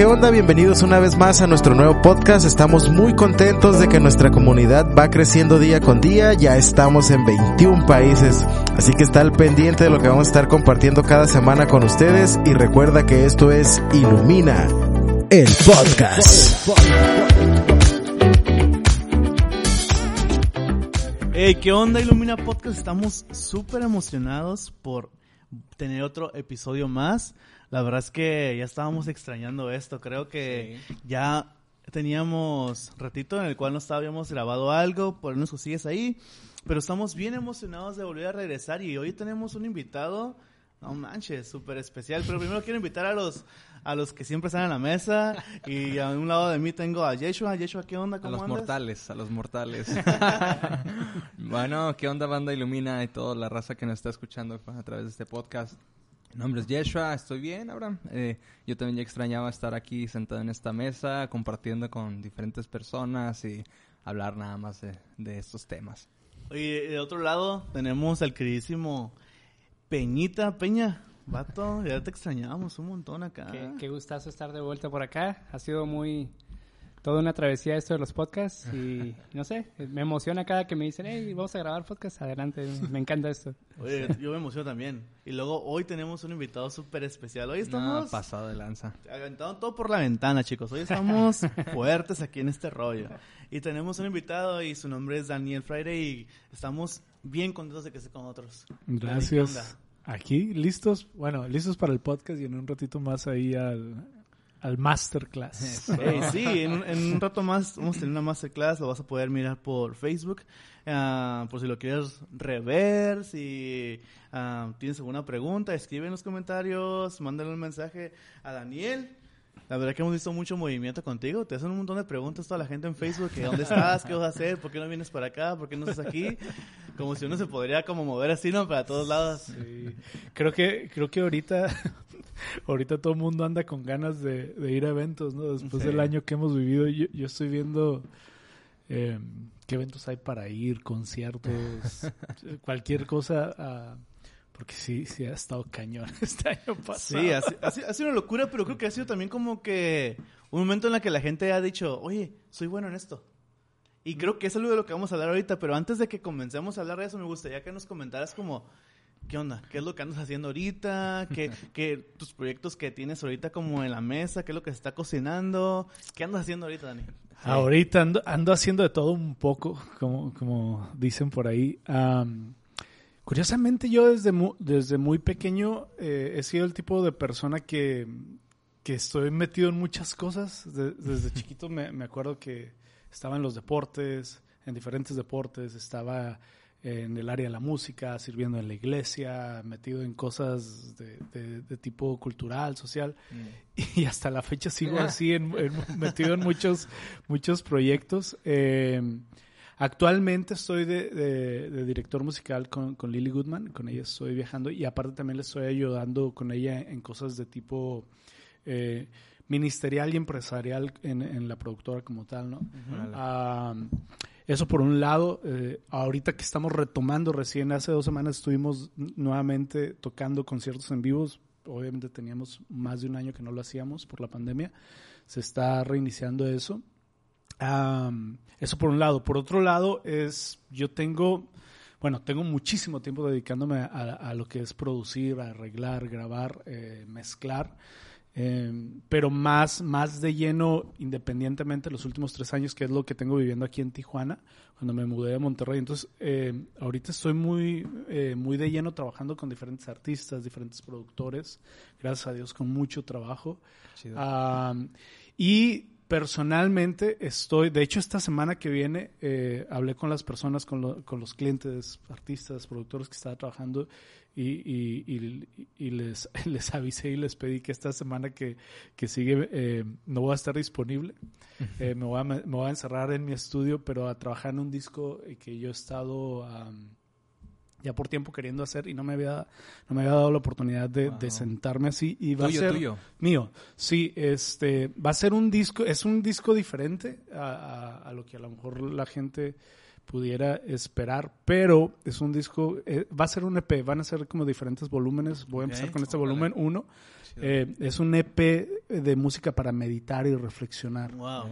¿qué onda? Bienvenidos una vez más a nuestro nuevo podcast. Estamos muy contentos de que nuestra comunidad va creciendo día con día. Ya estamos en 21 países. Así que está al pendiente de lo que vamos a estar compartiendo cada semana con ustedes. Y recuerda que esto es Ilumina, el podcast. Hey, ¿qué onda Ilumina Podcast? Estamos súper emocionados por tener otro episodio más. La verdad es que ya estábamos extrañando esto. Creo que ya teníamos ratito en el cual no habíamos grabado algo, por unos cosillas ahí, pero estamos bien emocionados de volver a regresar y hoy tenemos un invitado, no manches, súper especial, pero primero quiero invitar a los a los que siempre están en la mesa y a un lado de mí tengo a Yeshua. Yeshua, ¿qué onda? A ¿Cómo los andas? mortales, a los mortales. bueno, ¿qué onda banda Ilumina y toda la raza que nos está escuchando a través de este podcast? Mi nombre es Yeshua, estoy bien, Abraham. Eh, yo también ya extrañaba estar aquí sentado en esta mesa, compartiendo con diferentes personas y hablar nada más de, de estos temas. Oye, de otro lado tenemos al queridísimo Peñita. Peña, vato, ya te extrañábamos un montón acá. Qué, qué gustazo estar de vuelta por acá. Ha sido muy... Toda una travesía esto de los podcasts y no sé, me emociona cada que me dicen, hey, vamos a grabar podcast, adelante, me encanta esto. Oye, yo me emociono también. Y luego hoy tenemos un invitado súper especial. Hoy No, estamos pasado de lanza. aventando todo por la ventana, chicos. Hoy estamos fuertes aquí en este rollo. Y tenemos un invitado y su nombre es Daniel Friday y estamos bien contentos de que esté con nosotros. Gracias. Aquí, listos, bueno, listos para el podcast y en un ratito más ahí al, al masterclass. Sí, en, un- rato más vamos a tener una masterclass, lo vas a poder mirar por Facebook, ah, por si lo quieres rever, si ah, tienes alguna pregunta, escribe en los comentarios, mándale un mensaje a Daniel. La verdad que hemos visto mucho movimiento contigo, te hacen un montón de preguntas toda la gente en Facebook, que dónde estás, qué vas a hacer, por qué no vienes para acá, por qué no estás aquí, como si uno se podría como mover así, ¿no? Para todos lados. Sí. Creo que, creo que ahorita, ahorita todo el mundo anda con ganas de, de ir a eventos, ¿no? Después Sí. del año que hemos vivido, yo, yo estoy viendo eh, qué eventos hay para ir, conciertos, cualquier cosa, ah, porque sí, sí ha estado cañón este año pasado. Sí, ha, ha ha sido una locura, pero creo que ha sido también como que un momento en el que la gente ha dicho, oye, soy bueno en esto. Y creo que es algo de lo que vamos a hablar ahorita, pero antes de que comencemos a hablar de eso, me gustaría que nos comentaras como, ¿qué onda? ¿Qué es lo que andas haciendo ahorita? ¿Qué, qué tus proyectos que tienes ahorita como en la mesa? ¿Qué es lo que se está cocinando? ¿Qué andas haciendo ahorita, Dani? Ahorita ando, ando haciendo de todo un poco, como, como dicen por ahí. Am, curiosamente yo desde muy, desde muy pequeño eh, he sido el tipo de persona que, que estoy metido en muchas cosas. De- desde chiquito me, me acuerdo que estaba en los deportes, en diferentes deportes, estaba en el área de la música, sirviendo en la iglesia, metido en cosas de, de- de tipo cultural, social. Y hasta la fecha sigo así en- en- metido en muchos muchos proyectos. Eh, actualmente estoy de, de- de director musical con, con Lily Goodman con ella estoy viajando y aparte también le estoy ayudando con ella en cosas de tipo eh, ministerial y empresarial en, en la productora como tal no Ah, eso por un lado, eh, ahorita que estamos retomando recién, hace dos semanas estuvimos nuevamente tocando conciertos en vivos, obviamente teníamos más de un año que no lo hacíamos por la pandemia, se está reiniciando eso. Eso por un lado. Por otro lado, es yo tengo, bueno, tengo muchísimo tiempo dedicándome a, a lo que es producir, arreglar, grabar, eh, mezclar. Eh, pero más, más de lleno, independientemente, los últimos tres años, que es lo que tengo viviendo aquí en Tijuana, cuando me mudé de Monterrey. Entonces, eh, ahorita estoy muy, eh, muy de lleno trabajando con diferentes artistas, diferentes productores, gracias a Dios, con mucho trabajo. Ah, y personalmente estoy, de hecho esta semana que viene eh, hablé con las personas, con, lo- con los clientes, artistas, productores que estaba trabajando y, y- y- y les, les avisé y les pedí que esta semana que, que sigue eh, no voy a estar disponible. Eh, me, voy a, me voy a encerrar en mi estudio, pero a trabajar en un disco eh, que yo he estado am, ya por tiempo queriendo hacer y no me había, no me había dado la oportunidad de, de sentarme así. Y va Tuyo, a ser, tuyo. Mío, sí, este, va a ser un disco, es un disco diferente a, a- a lo que a lo mejor la gente pudiera esperar, pero es un disco, eh, va a ser un EP, van a ser como diferentes volúmenes, voy a empezar con este volumen 1, Chido. eh, es un EP de música para meditar y reflexionar Wow.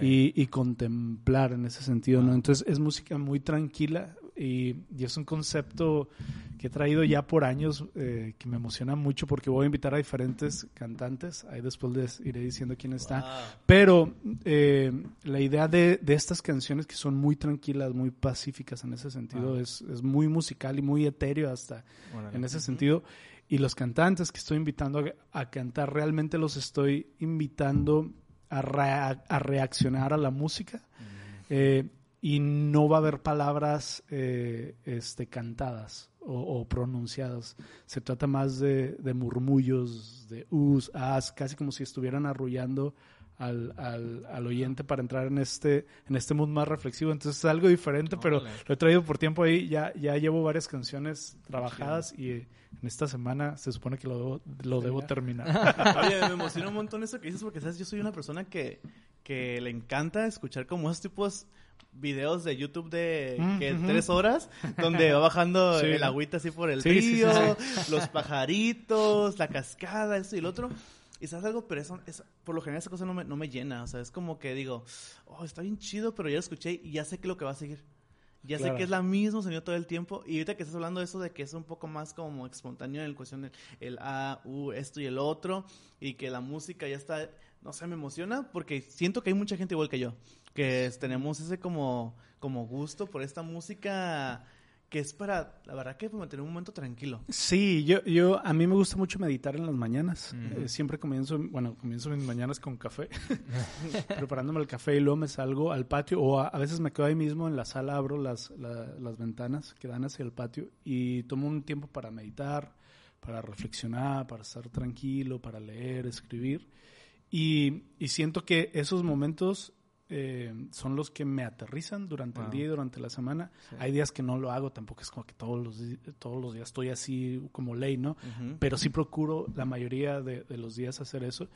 Y, y contemplar en ese sentido, ¿no? Entonces es música muy tranquila y, y es un concepto que he traído ya por años eh, que me emociona mucho porque voy a invitar a diferentes cantantes, ahí después les iré diciendo quién está, Wow. pero eh, la idea de, de estas canciones que son muy tranquilas, muy pacíficas en ese sentido, Ah. es, es muy musical y muy etéreo hasta en ese sentido. Y los cantantes que estoy invitando a, a cantar, realmente los estoy invitando a, rea- a reaccionar a la música. Eh, y no va a haber palabras eh, este, cantadas o, o pronunciadas. Se trata más de, de murmullos, de us, as, casi como si estuvieran arrullando al, al, al oyente para entrar en este, en este mood más reflexivo. Entonces es algo diferente, pero Órale. lo he traído por tiempo ahí. Ya, ya llevo varias canciones trabajadas y eh, en esta semana se supone que lo debo, lo debo terminar. Oye, me emociona un montón eso que dices porque, ¿sabes? Yo soy una persona que, que le encanta escuchar como esos tipos videos de YouTube de Mm, que ujú. tres horas donde va bajando Sí. el agüita así por el Sí, río, sí, los pajaritos, la cascada, esto y el otro. Y sabes algo, pero eso, es- por lo general esa cosa no me, no me llena. O sea, es como que digo, oh, está bien chido, pero ya lo escuché y ya sé que lo que va a seguir. Ya sé que es la misma sonido todo el tiempo. Y ahorita que estás hablando de eso, de que es un poco más como espontáneo en cuestión del el A, U, esto y el otro. Y que la música ya está, no sé, me emociona porque siento que hay mucha gente igual que yo. Que tenemos ese como, como gusto por esta música que es para, la verdad que para mantener un momento tranquilo. Sí, yo, yo, a mí me gusta mucho meditar en las mañanas. Ujú. Eh, siempre comienzo, bueno, comienzo mis mañanas con café, preparándome el café y luego me salgo al patio o a, a veces me quedo ahí mismo en la sala, abro las, la- las ventanas que dan hacia el patio y tomo un tiempo para meditar, para reflexionar, para estar tranquilo, para leer, escribir. Y, y siento que esos momentos eh, son los que me aterrizan durante el Wow. día y durante la semana. Sí. Hay días que no lo hago, tampoco es como que todos los, todos los días estoy así como ley, ¿no? Ujú. Pero sí procuro la mayoría de, de los días hacer eso.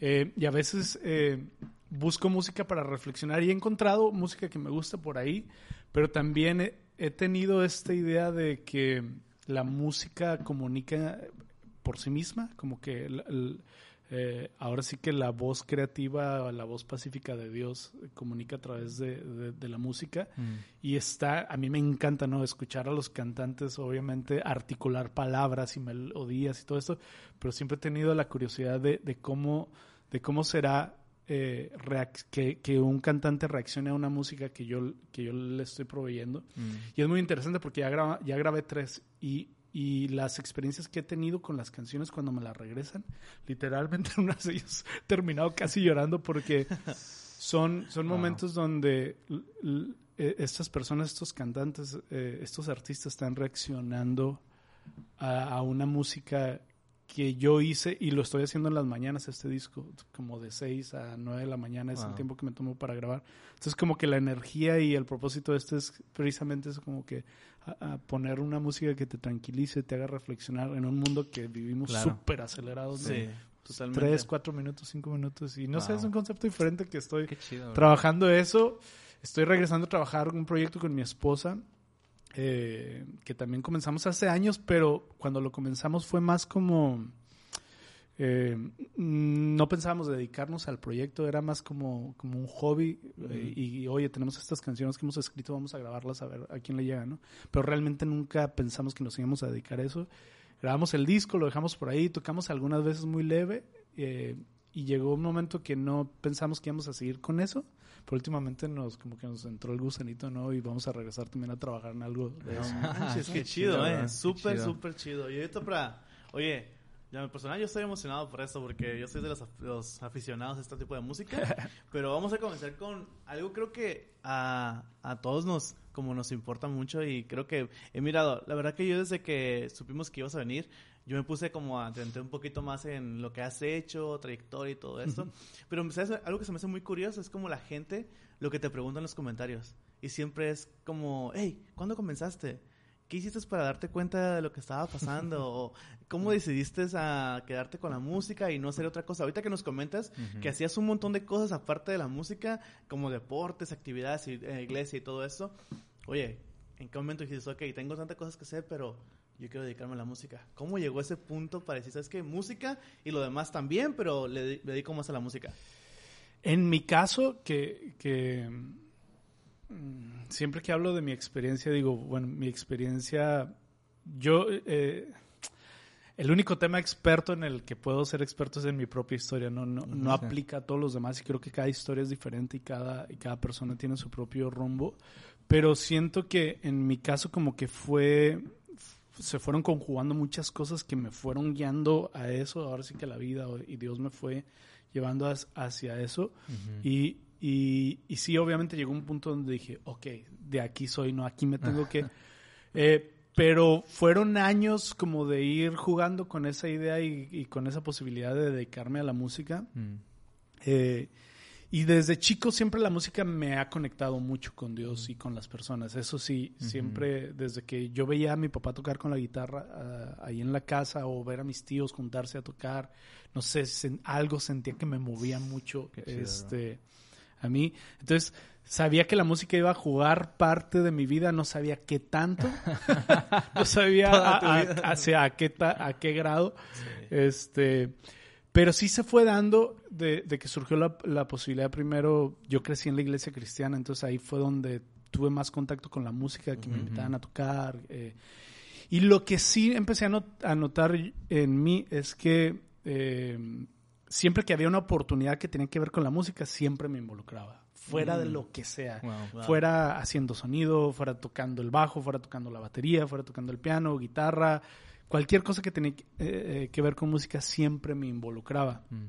Eh, y a veces eh, busco música para reflexionar y he encontrado música que me gusta por ahí, pero también he, he tenido esta idea de que la música comunica por sí misma, como que el- el- eh, ahora sí que la voz creativa, la voz pacífica de Dios eh, comunica a través de, de- de la música Mm. y está, a mí me encanta, ¿no? Escuchar a los cantantes, obviamente, articular palabras y melodías y todo esto, pero siempre he tenido la curiosidad de, de cómo, de cómo será eh, que, que un cantante reaccione a una música que yo, que yo le estoy proveyendo. Mm. Y es muy interesante porque ya, graba- ya grabé tres y, y las experiencias que he tenido con las canciones cuando me las regresan, literalmente en unas de ellas he terminado casi llorando porque son, son Wow. momentos donde eh, estas personas, estos cantantes, eh, estos artistas están reaccionando a, a una música que yo hice y lo estoy haciendo en las mañanas este disco, como de 6 a 9 de la mañana es el Wow. tiempo que me tomo para grabar. Entonces como que la energía y el propósito de este es precisamente eso, como que a, a poner una música que te tranquilice, te haga reflexionar en un mundo que vivimos Claro. súper acelerados. Sí, de totalmente. 3, 4 minutos, 5 minutos y no sé, Wow. es un concepto diferente que estoy chido. trabajando eso. Estoy regresando a trabajar un proyecto con mi esposa, eh, que también comenzamos hace años, pero cuando lo comenzamos fue más como... eh, no pensábamos dedicarnos al proyecto, era más como, como un hobby eh, y, oye, tenemos estas canciones que hemos escrito, vamos a grabarlas a ver a quién le llega, ¿no? Pero realmente nunca pensamos que nos íbamos a dedicar a eso. Grabamos el disco, lo dejamos por ahí, tocamos algunas veces muy leve eh, y llegó un momento que no pensamos que íbamos a seguir con eso, pero últimamente nos como que nos entró el gusanito, ¿no? Y vamos a regresar también a trabajar en algo de eso. Manches, qué Qué chido, chido, eh. Súper, súper chido. Y ahorita para, oye, ya en personal yo estoy emocionado por esto porque yo soy de los, los aficionados a este tipo de música. pero vamos a comenzar con algo creo que a, a todos nos, como nos importa mucho y creo que he mirado, la verdad que yo desde que supimos que ibas a venir, yo me puse como a atender un poquito más en lo que has hecho, trayectoria y todo esto. Pero ¿sabes? algo que se me hace muy curioso es como la gente lo que te pregunta en los comentarios. Y siempre es como, hey, ¿cuándo comenzaste? ¿Qué hiciste para darte cuenta de lo que estaba pasando? ¿O ¿Cómo decidiste a quedarte con la música y no hacer otra cosa? Ahorita que nos comentas que hacías un montón de cosas aparte de la música, como deportes, actividades, eh, iglesia y todo eso. Oye, ¿En qué momento dijiste, ok, tengo tantas cosas que hacer, pero yo quiero dedicarme a la música? ¿Cómo llegó ese punto para decir, sabes qué, música y lo demás también, pero le, dedico más a la música? En mi caso, que, que siempre que hablo de mi experiencia, digo, bueno, mi experiencia, yo, eh, el único tema experto en el que puedo ser experto es en mi propia historia, no, no, no aplica a todos los demás y creo que cada historia es diferente y cada, y cada persona tiene su propio rumbo, pero siento que en mi caso como que fue, se fueron conjugando muchas cosas que me fueron guiando a eso, ahora sí que la vida y Dios me fue llevando hacia eso. y, y, y, sí, obviamente llegó un punto donde dije, ok, de aquí soy, no, aquí me tengo que... Eh, pero fueron años como de ir jugando con esa idea y, con esa posibilidad de dedicarme a la música. Mm. Eh, y desde chico siempre la música me ha conectado mucho con Dios y con las personas. Eso sí, siempre desde que yo veía a mi papá tocar con la guitarra ah, ahí en la casa o ver a mis tíos juntarse a tocar, no sé, algo sentía que me movía mucho este a mí. Entonces, sabía que la música iba a jugar parte de mi vida, no sabía qué tanto, no sabía hacia a, qué a qué grado. Este, pero sí se fue dando de, que surgió la, posibilidad primero, yo crecí en la iglesia cristiana, entonces ahí fue donde tuve más contacto con la música, que me invitaban a tocar. Eh, y lo que sí empecé a, notar en mí es que eh, siempre que había una oportunidad que tenía que ver con la música, siempre me involucraba. Fuera de mm. lo que sea. Fuera haciendo sonido, fuera tocando el bajo, fuera tocando la batería, fuera tocando el piano, guitarra, cualquier cosa que tenía eh, eh, que ver con música siempre me involucraba. Mm.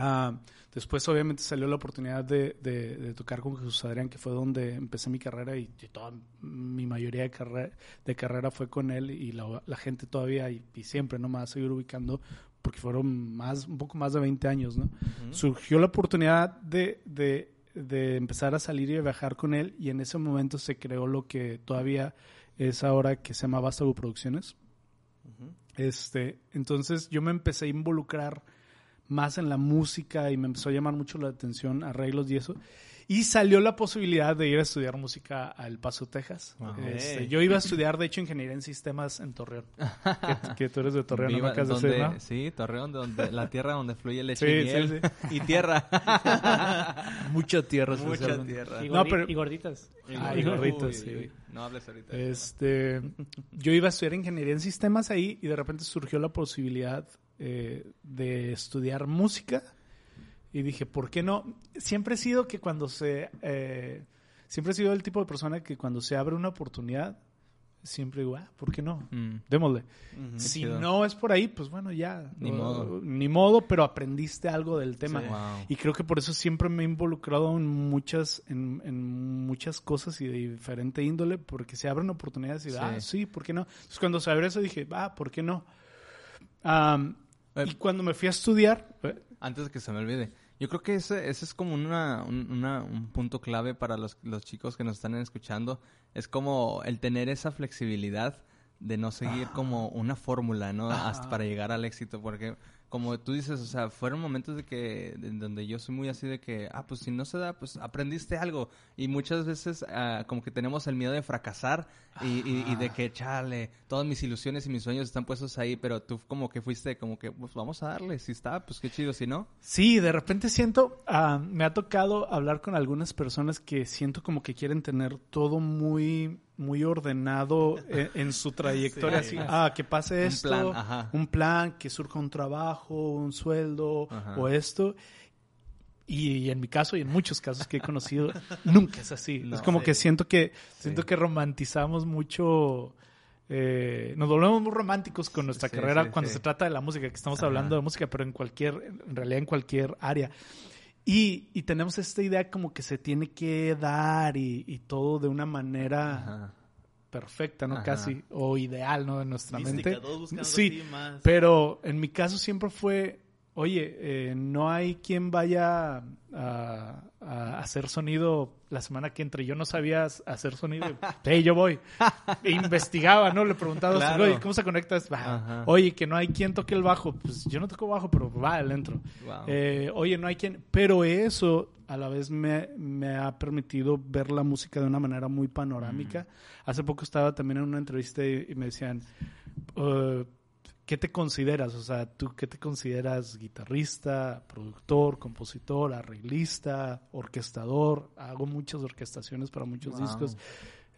Ah, después obviamente salió la oportunidad de, tocar con Jesús Adrián, que fue donde empecé mi carrera y, toda mi mayoría de, carrera, de carrera fue con él y la, gente todavía y, siempre no me va a seguir ubicando porque fueron más, un poco más de 20 años, ¿no? Surgió la oportunidad de, de empezar a salir y a viajar con él y en ese momento se creó lo que todavía es ahora que se llama Vástago Producciones. Este, entonces yo me empecé a involucrar más en la música y me empezó a llamar mucho la atención arreglos y eso. Y salió la posibilidad de ir a estudiar música a El Paso, Texas. Este, yo iba a estudiar, de hecho, ingeniería en sistemas en Torreón. que, tú eres de Torreón, ¿no? donde, Sí, Torreón, donde, la tierra donde fluye leche y miel. y tierra. Mucha tierra. Mucha tierra. Y, gorditas. y gorditas, sí. No hables ahorita. Este, yo iba a estudiar ingeniería en sistemas ahí y de repente surgió la posibilidad eh, de estudiar música y dije, ¿por qué no? Siempre he sido que cuando se... Eh, siempre he sido el tipo de persona que cuando se abre una oportunidad, siempre digo, ah, ¿por qué no? Mm. Démosle. Si no es por ahí, pues bueno, ya. Ni modo. Ni modo, pero aprendiste algo del tema. Y creo que por eso siempre me he involucrado en muchas, en, muchas cosas y de diferente índole, porque se abren oportunidades y, ah, sí, ¿por qué no? Entonces cuando se abre eso dije, ah, ¿por qué no? Eh, y cuando me fui a estudiar, eh, antes de que se me olvide. Yo creo que ese, ese es como una, un, punto clave para los, los chicos que nos están escuchando. Es como el tener esa flexibilidad de no seguir como una fórmula, ¿no? Hasta para llegar al éxito. Porque como tú dices, o sea, fueron momentos de que, donde yo soy muy así de que, ah, pues si no se da, pues aprendiste algo. Y muchas veces ah, como que tenemos el miedo de fracasar y, y, de que, chale, todas mis ilusiones y mis sueños están puestos ahí, pero tú como que fuiste como que, pues vamos a darle, si está, pues qué chido, si no. Sí, de repente siento, ah, me ha tocado hablar con algunas personas que siento como que quieren tener todo muy muy ordenado en, su trayectoria. ah, que pase esto, un plan, que surja un trabajo, un sueldo o esto. Y, en mi caso y en muchos casos que he conocido, nunca es así. es como que siento que siento que romantizamos mucho. Eh, nos volvemos muy románticos con nuestra carrera cuando se trata de la música, que estamos hablando de música, pero en cualquier, en realidad en cualquier área. Y, tenemos esta idea como que se tiene que dar y, todo de una manera perfecta, ¿no? Casi, o ideal, ¿no? De nuestra mente. sí, pero en mi caso siempre fue, oye, eh, no hay quien vaya a, a hacer sonido la semana que entre. Yo no sabía hacer sonido. hey, yo voy. E investigaba, ¿no? Le preguntaba, Claro. oye, ¿cómo se conecta? esto? Va. Ajá. Oye, que no hay quien toque el bajo. Pues yo no toco bajo, pero va, le entro. Wow. Eh, oye, no hay quien... Pero eso a la vez me, me ha permitido ver la música de una manera muy panorámica. Hace poco estaba también en una entrevista y, y me decían, eh, ¿qué te consideras? O sea, ¿tú qué te consideras guitarrista, productor, compositor, arreglista, orquestador? Hago muchas orquestaciones para muchos Wow. discos.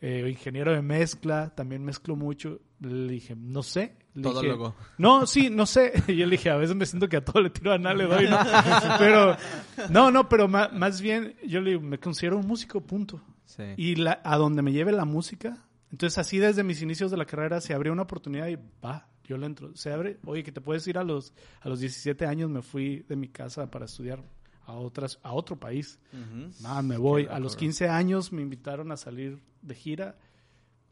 Eh, ingeniero de mezcla, también mezclo mucho. Le dije, no sé. Le Todo dije, loco. no, sí, no sé. Y yo le dije, a veces me siento que a todo le tiro a nada, le doy, ¿no? Pero, no, no, pero más, bien, yo le digo, me considero un músico, punto. Sí. Y la, a donde me lleve la música. Entonces, así desde mis inicios de la carrera se abrió una oportunidad y va, yo le entro. Se abre, oye, que te puedes ir a los, a los 17 años, me fui de mi casa para estudiar a, otras, a otro país. Va, me voy. A los loco, 15 años me invitaron a salir de gira.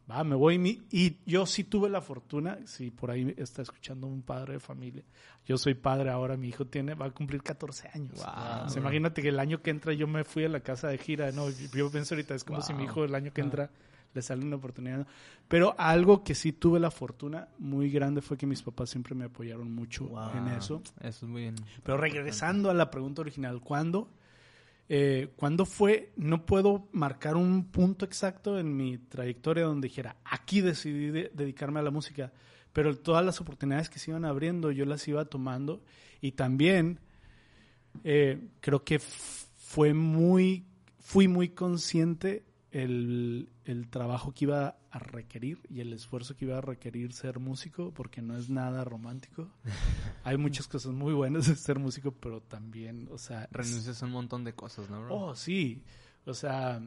Va, me voy. Mi, y yo sí tuve la fortuna, si por ahí está escuchando un padre de familia. Yo soy padre ahora, mi hijo tiene, va a cumplir 14 años. Wow. O sea, imagínate que el año que entra yo me fui a la casa de gira. No, yo pienso ahorita, es como si mi hijo el año que entra le sale una oportunidad. Pero algo que sí tuve la fortuna muy grande fue que mis papás siempre me apoyaron mucho Wow. en eso. Eso es muy bien. Pero regresando a la pregunta original, ¿cuándo? Eh, ¿Cuándo fue? No puedo marcar un punto exacto en mi trayectoria donde dijera, aquí decidí de- dedicarme a la música, pero todas las oportunidades que se iban abriendo yo las iba tomando y también eh, creo que fue muy, fui muy consciente el, el trabajo que iba a requerir y el esfuerzo que iba a requerir ser músico, porque no es nada romántico. Hay muchas cosas muy buenas de ser músico, pero también, o sea... Renuncias a un montón de cosas, ¿no, bro? Oh, sí. O sea,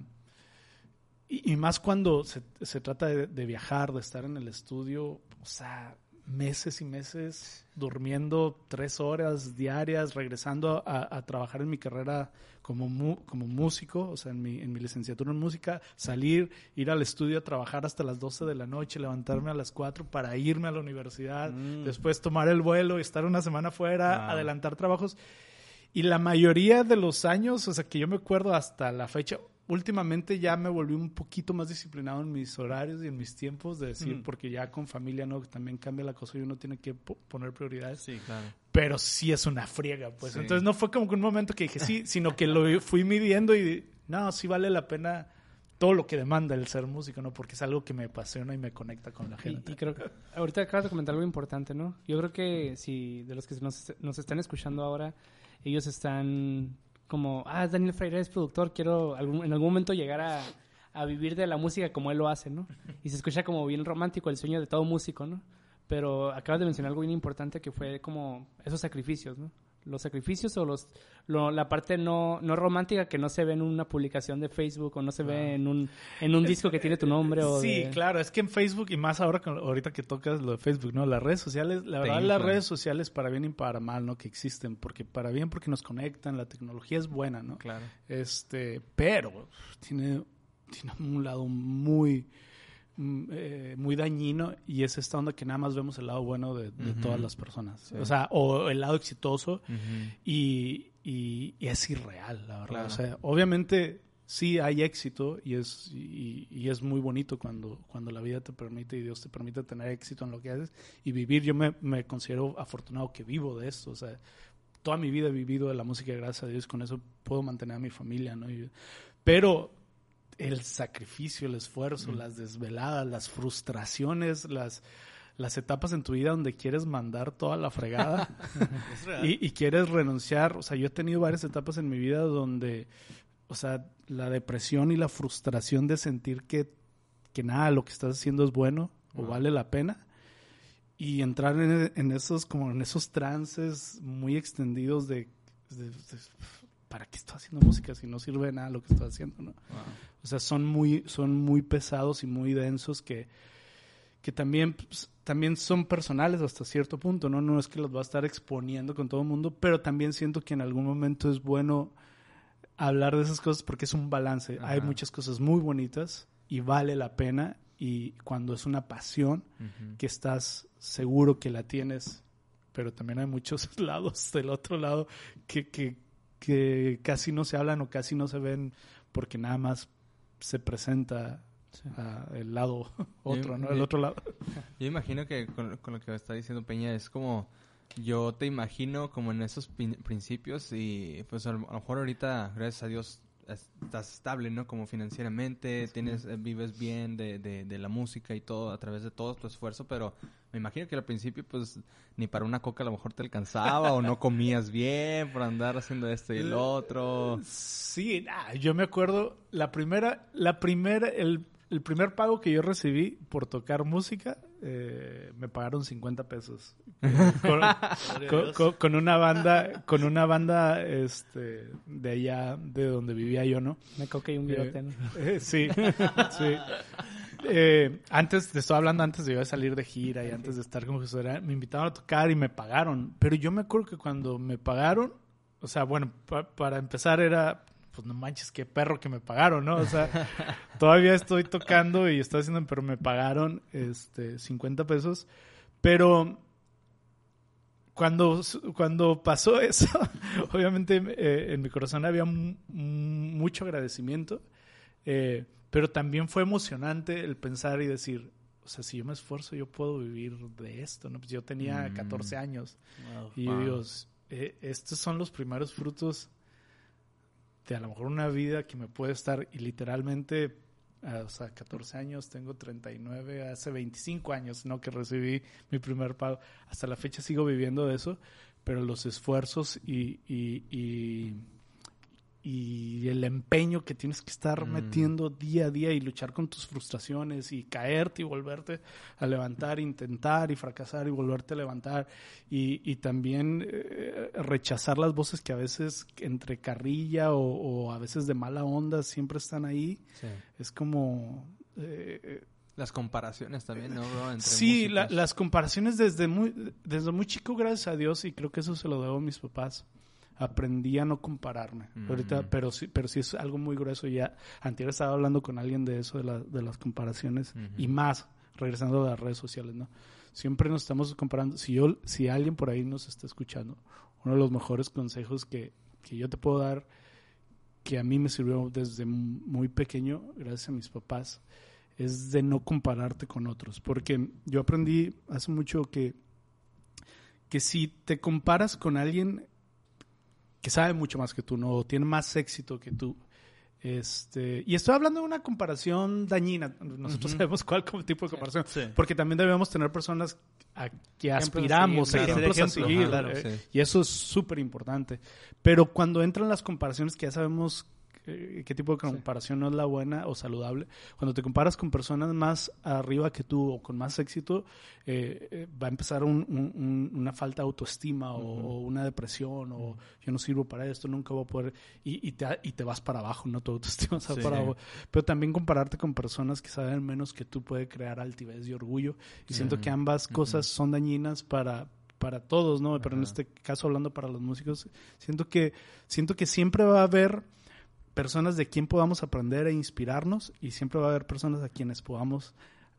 y, y más cuando se, se trata de, de viajar, de estar en el estudio, o sea, meses y meses durmiendo tres horas diarias, regresando a, a trabajar en mi carrera como, mu- como músico, o sea, en mi, en mi licenciatura en música, salir, ir al estudio a trabajar hasta las 12 de la noche, levantarme a las 4 para irme a la universidad, Mm. después tomar el vuelo y estar una semana fuera, adelantar trabajos. Y la mayoría de los años, o sea, que yo me acuerdo hasta la fecha, últimamente ya me volví un poquito más disciplinado en mis horarios y en mis tiempos, de decir, Mm. porque ya con familia, ¿no? También cambia la cosa y uno tiene que po- poner prioridades. Sí. Claro. Pero sí es una friega, pues. Sí. Entonces no fue como que un momento que dije sí, sino que lo fui midiendo y, no, sí vale la pena todo lo que demanda el ser músico, ¿no? Porque es algo que me apasiona y me conecta con la Y, gente. y creo que ahorita acabas de comentar algo importante, ¿no? Yo creo que si de los que nos, nos están escuchando ahora, ellos están como, ah, Daniel Freire es productor, quiero algún- en algún momento llegar a, a vivir de la música como él lo hace, ¿no? Y se escucha como bien romántico el sueño de todo músico, ¿no? Pero acabas de mencionar algo bien importante que fue como esos sacrificios, ¿no? Los sacrificios o los, lo- la parte no, no romántica que no se ve en una publicación de Facebook o no se ve en un, en un disco que tiene tu nombre o Sí, de- claro, es que en Facebook y más ahora ahorita que tocas lo de Facebook, ¿no? Las redes sociales, la verdad las redes sociales para bien y para mal, ¿no? Que existen, porque para bien porque nos conectan, la tecnología es buena, ¿no? Claro. Este, pero tiene, tiene un lado muy eh, muy dañino y es esta onda que nada más vemos el lado bueno de, todas las personas. Sí. O sea, o el lado exitoso y, y- y es irreal, la verdad. Claro. O sea, obviamente sí hay éxito y es, y, y es muy bonito cuando, cuando la vida te permite y Dios te permite tener éxito en lo que haces y vivir. Yo me, me considero afortunado que vivo de esto. O sea, toda mi vida he vivido de la música, gracias a Dios. Con eso puedo mantener a mi familia, ¿no? Y- pero el sacrificio, el esfuerzo, las desveladas, las frustraciones, las, las etapas en tu vida donde quieres mandar toda la fregada y, y quieres renunciar. O sea, yo he tenido varias etapas en mi vida donde, o sea, la depresión y la frustración de sentir que, que nada, lo que estás haciendo es bueno o vale la pena. Y entrar en, en esos, como en esos trances muy extendidos de, de- de- ¿para qué estoy haciendo música si no sirve de nada lo que estoy haciendo, no? Wow. O sea, son muy, son muy pesados y muy densos que, que también, pues, también son personales hasta cierto punto, ¿no? No es que los va a estar exponiendo con todo el mundo, pero también siento que en algún momento es bueno hablar de esas cosas porque es un balance. Hay Ajá. muchas cosas muy bonitas y vale la pena y cuando es una pasión Ujú. que estás seguro que la tienes pero también hay muchos lados del otro lado que, que, que casi no se hablan o casi no se ven porque nada más se presenta ah, el lado otro, ¿no? El otro lado. Yo imagino que con, con, lo que está diciendo Peña es como yo te imagino como en esos principios y pues a lo mejor ahorita, gracias a Dios, estás estable, ¿no? Como financieramente, tienes, eh, vives bien de, de, la música y todo a través de todo tu esfuerzo, pero me imagino que al principio, pues, ni para una coca a lo mejor te alcanzaba o no comías bien por andar haciendo esto y el otro. Sí, yo me acuerdo, la primera, la primera, el, el primer pago que yo recibí por tocar música eh, me pagaron 50 pesos. Con, una banda con una banda este de allá de donde vivía yo no me coque un virote eh, sí sí. Eh, antes te estaba hablando antes de yo salir de gira y antes de estar con Jesús me invitaron a tocar y me pagaron. Pero yo me acuerdo que cuando me pagaron o sea bueno para empezar era pues no manches, qué perro que me pagaron, ¿no? O sea, todavía estoy tocando y estoy haciendo, pero me pagaron este 50 pesos. Pero cuando, cuando pasó eso, obviamente eh, en mi corazón había mucho agradecimiento, eh, pero también fue emocionante el pensar y decir, o sea, si yo me esfuerzo, yo puedo vivir de esto, ¿no? Pues yo tenía 14 mm. años y Dios, eh, estos son los primeros frutos de a lo mejor una vida que me puede estar y literalmente, o sea, 14 años, tengo 39, hace 25 años, ¿no? Que recibí mi primer pago. Hasta la fecha sigo viviendo de eso, pero los esfuerzos y, y y el empeño que tienes que estar mm. metiendo día a día y luchar con tus frustraciones y caerte y volverte a levantar, intentar y fracasar y volverte a levantar y, y también eh, rechazar las voces que a veces entre carrilla o, a veces de mala onda siempre están ahí. Es como... Eh, las comparaciones también, ¿no, sí, las comparaciones desde muy, desde muy chico, gracias a Dios, y creo que eso se lo debo a mis papás aprendí a no compararme. Ahorita, mm. pero sí, pero sí es algo muy grueso. Ya, antes estaba hablando con alguien de eso, de, de las comparaciones, y más, regresando a las redes sociales, ¿no? Siempre nos estamos comparando. Si yo, si alguien por ahí nos está escuchando, uno de los mejores consejos que, que yo te puedo dar, que a mí me sirvió desde muy pequeño, gracias a mis papás, es de no compararte con otros. Porque yo aprendí hace mucho que, que si te comparas con alguien que sabe mucho más que tú, no tiene más éxito que tú. Este, y estoy hablando de una comparación dañina. Nosotros sabemos cuál tipo de comparación. Porque también debemos tener personas a que aspiramos, ejemplos a seguir. Eh, y eso es súper importante. Pero cuando entran las comparaciones que ya sabemos qué tipo de comparación no es la buena o saludable. Cuando te comparas con personas más arriba que tú o con más éxito, eh, eh, va a empezar una falta de autoestima o, una depresión o yo no sirvo para esto, nunca voy a poder. Y, te, y te vas para abajo, ¿no? Tu autoestima va para abajo. Pero también compararte con personas que saben menos que tú puede crear altivez y orgullo. Y siento que ambas cosas son dañinas para para todos, ¿no? Pero en este caso hablando para los músicos, siento que siento que siempre va a haber personas de quien podamos aprender e inspirarnos y siempre va a haber personas a quienes podamos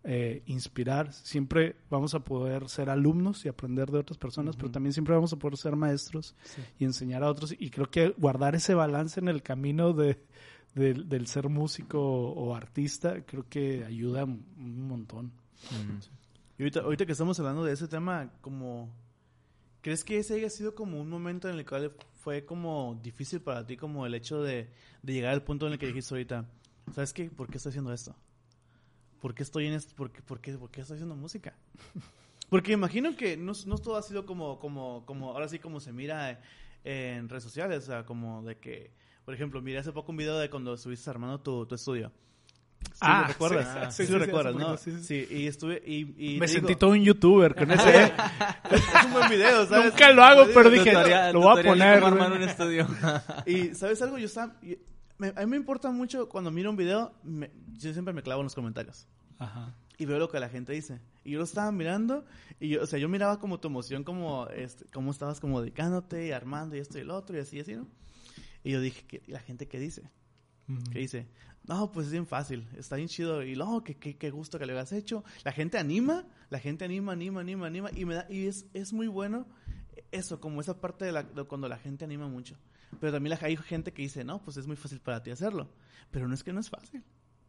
eh, inspirar. Siempre vamos a poder ser alumnos y aprender de otras personas, pero también siempre vamos a poder ser maestros y enseñar a otros. Y creo que guardar ese balance en el camino de, del ser músico o artista, creo que ayuda un montón. Y ahorita, ahorita que estamos hablando de ese tema, como ¿Crees que ese haya sido como un momento en el cual fue como difícil para ti, como el hecho de, llegar al punto en el que dijiste ahorita, ¿sabes qué? ¿Por qué estoy haciendo esto? ¿Por qué estoy en esto? ¿Por qué, por qué, por qué estoy haciendo música? Porque imagino que no, no, todo ha sido como, como, como, ahora sí como se mira en redes sociales, o sea, como de que, por ejemplo, miré hace poco un video de cuando estuviste armando tu, tu estudio ah, recuerdas? Sí, sí, recuerdas, ¿no? Sí, y estuve y, me sentí todo un youtuber con ese. es un buen video, ¿sabes? Nunca lo hago, pero dije, lo voy a poner. un estudio. y sabes algo, yo estaba a mí me importa mucho cuando miro un video, yo siempre me clavo en los comentarios. Ajá. Y veo lo que la gente dice. Y yo lo estaba mirando y yo, o sea, yo miraba como tu emoción, como este, cómo estabas como dedicándote y armando y esto y el otro y así y así, ¿no? Y yo dije, ¿y la gente qué dice? que dice, no, pues es bien fácil, está bien chido, y luego, qué, qué, qué gusto que lo hayas hecho. La gente anima, la gente anima, anima, anima, anima, y, me da, y es, es muy bueno eso, como esa parte de, la, de cuando la gente anima mucho. Pero también hay gente que dice, no, pues es muy fácil para ti hacerlo. Pero no es que no es fácil.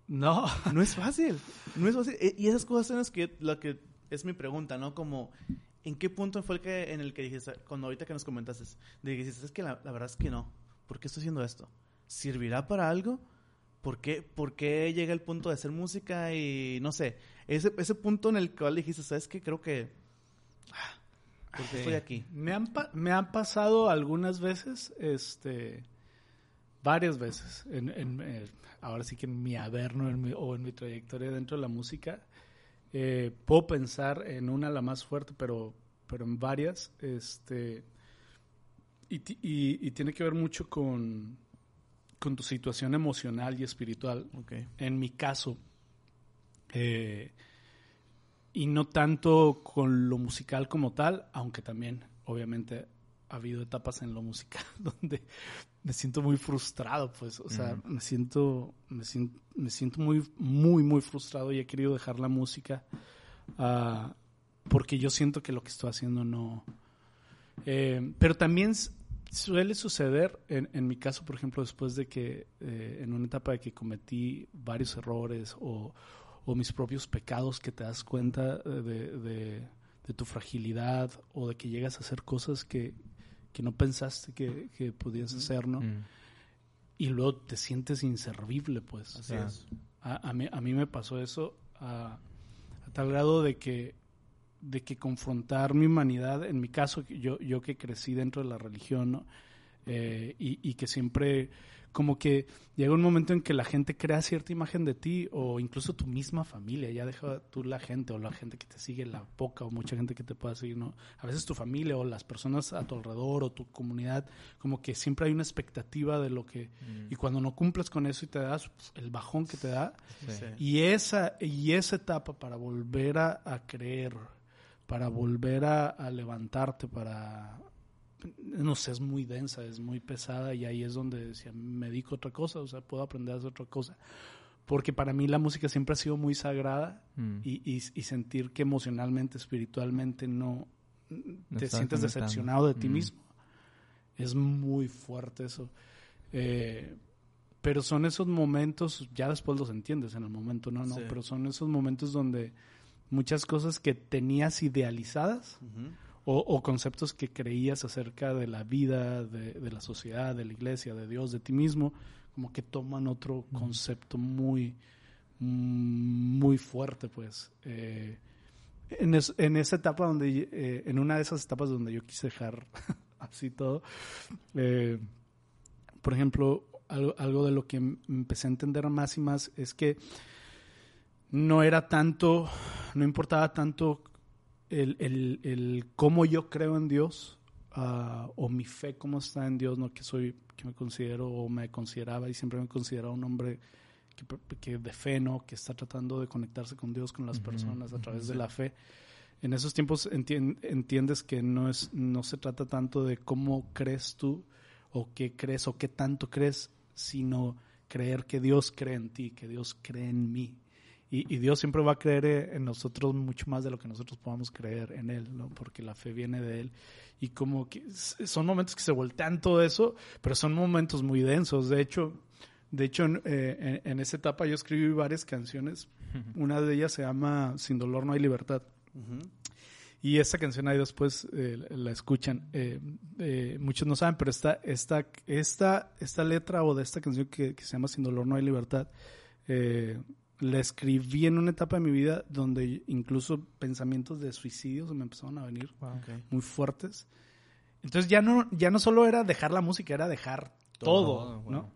No. No es fácil. No es fácil. Y esas cosas son las que, lo que es mi pregunta, ¿no? Como, ¿en qué punto fue el que, en el que dijiste, cuando ahorita que nos comentaste, dijiste, es que la, la verdad es que no. ¿Por qué estoy haciendo esto? ¿Servirá para algo? ¿Por qué, ¿Por qué llega el punto de hacer música y no sé? Ese, ese punto en el cual dijiste, ¿sabes qué? Creo que... ah, ¿Por qué estoy aquí? Me han, me han pasado algunas veces, este, varias veces, en, en, eh, ahora sí que en mi averno en mi- o en mi trayectoria dentro de la música, eh, puedo pensar en una la más fuerte, pero, pero en varias, este, y, y- y tiene que ver mucho con, con tu situación emocional y espiritual. Ok. En mi caso, eh, y no tanto con lo musical como tal, aunque también, obviamente, ha habido etapas en lo musical donde me siento muy frustrado, pues, o sea, me siento, me siento, me siento muy, muy, muy frustrado y he querido dejar la música ah, porque yo siento que lo que estoy haciendo no... eh, pero también suele suceder, en, en mi caso, por ejemplo, después de que, eh, en una etapa de que cometí varios errores o, o mis propios pecados, que te das cuenta eh, de, de- de tu fragilidad o de que llegas a hacer cosas que, que no pensaste que, que podías hacer, ¿no? Mm. Y luego te sientes inservible, pues. Así O sea, es. a, a mí, a mí me pasó eso a, a tal grado de que, de que confrontar mi humanidad, en mi caso, yo, yo que crecí dentro de la religión, ¿no? Eh, y, y que siempre, como que llega un momento en que la gente crea cierta imagen de ti, o incluso tu misma familia, ya deja tú la gente, o la gente que te sigue, la poca o mucha gente que te pueda seguir, ¿no? A veces tu familia o las personas a tu alrededor o tu comunidad, como que siempre hay una expectativa de lo que... Y cuando no cumples con eso y te das pues, el bajón que te da, Sí. y esa, y esa etapa para volver a, a creer, para volver a, a levantarte, para... No sé, es muy densa, es muy pesada y ahí es donde decía, me dedico a otra cosa, o sea, puedo aprender a hacer otra cosa. Porque para mí la música siempre ha sido muy sagrada Mm. y, y- y sentir que emocionalmente, espiritualmente no te estás sientes decepcionado de ti Mm. mismo. Es muy fuerte eso. Eh, pero son esos momentos, ya después los entiendes en el momento, no, no, Sí. pero son esos momentos donde muchas cosas que tenías idealizadas o, o conceptos que creías acerca de la vida, de, de la sociedad, de la iglesia, de Dios, de ti mismo, como que toman otro concepto muy, muy fuerte, pues. Eh, en, es- en esa etapa donde, eh, en una de esas etapas donde yo quise dejar así todo, eh, por ejemplo, algo, algo de lo que em- empecé a entender más y más es que no era tanto, no importaba tanto el, el, el cómo yo creo en Dios ah, o mi fe cómo está en Dios, no que soy, que me considero o me consideraba y siempre me consideraba un hombre que, que de fe, ¿no? Que está tratando de conectarse con Dios, con las personas a través de la fe. En esos tiempos entien- entiendes que no es, no se trata tanto de cómo crees tú o qué crees o qué tanto crees, sino creer que Dios cree en ti, que Dios cree en mí. Y, y Dios siempre va a creer eh, en nosotros mucho más de lo que nosotros podamos creer en Él, ¿no? Porque la fe viene de Él. Y como que son momentos que se voltean todo eso, pero son momentos muy densos. De hecho, de hecho en, eh, en- en esa etapa yo escribí varias canciones. Una de ellas se llama Sin dolor no hay libertad. Ujú. Y esta canción ahí después eh, la escuchan. Eh, eh, muchos no saben, pero esta, esta, esta, esta letra o de esta canción que, que se llama Sin dolor no hay libertad, eh, la escribí en una etapa de mi vida donde incluso pensamientos de suicidio se me empezaron a venir muy fuertes. Entonces ya no, ya no solo era dejar la música, era dejar todo. ¿no?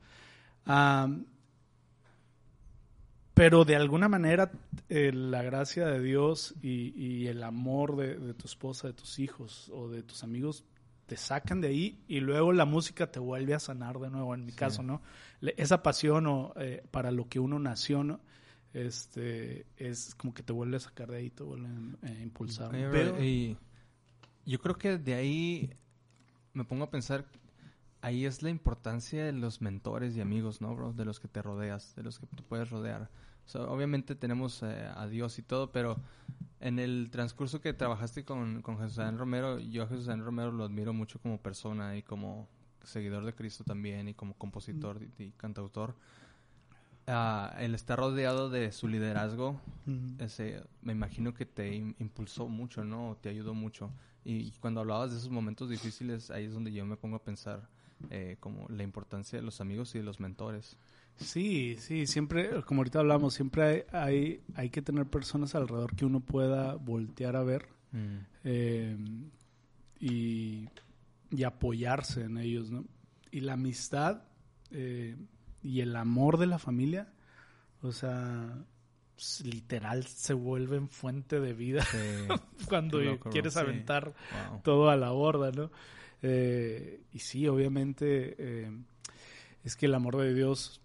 Pero de alguna manera eh, la gracia de Dios y, y el amor de, de tu esposa, de tus hijos o de tus amigos te sacan de ahí y luego la música te vuelve a sanar de nuevo, en mi caso, ¿no? Le- esa pasión o, eh, para lo que uno nació, ¿no? Este, es como que te vuelve a sacar de ahí, te vuelve a eh, impulsar. y yo creo que de ahí me pongo a pensar ahí es la importancia de los mentores y amigos, ¿no, bro? De los que te rodeas, de los que te puedes rodear. O sea, obviamente tenemos eh, a Dios y todo, pero en el transcurso que trabajaste con, con Jesús Adán Romero, yo a Jesús Adán Romero lo admiro mucho como persona y como seguidor de Cristo también y como compositor y, y cantautor. Ah, el estar rodeado de su liderazgo, ese, me imagino que te im- impulsó mucho, ¿no? Te ayudó mucho. Y, cuando hablabas de esos momentos difíciles, ahí es donde yo me pongo a pensar eh, como la importancia de los amigos y de los mentores. Sí, sí, siempre, como ahorita hablamos, siempre hay, hay, hay que tener personas alrededor que uno pueda voltear a ver eh, y, y apoyarse en ellos, ¿no? Y la amistad eh, y el amor de la familia, o sea, literal se vuelven fuente de vida cuando loco, quieres Sí. aventar Wow. todo a la borda, ¿no? Eh, y sí, obviamente, eh, es que el amor de Dios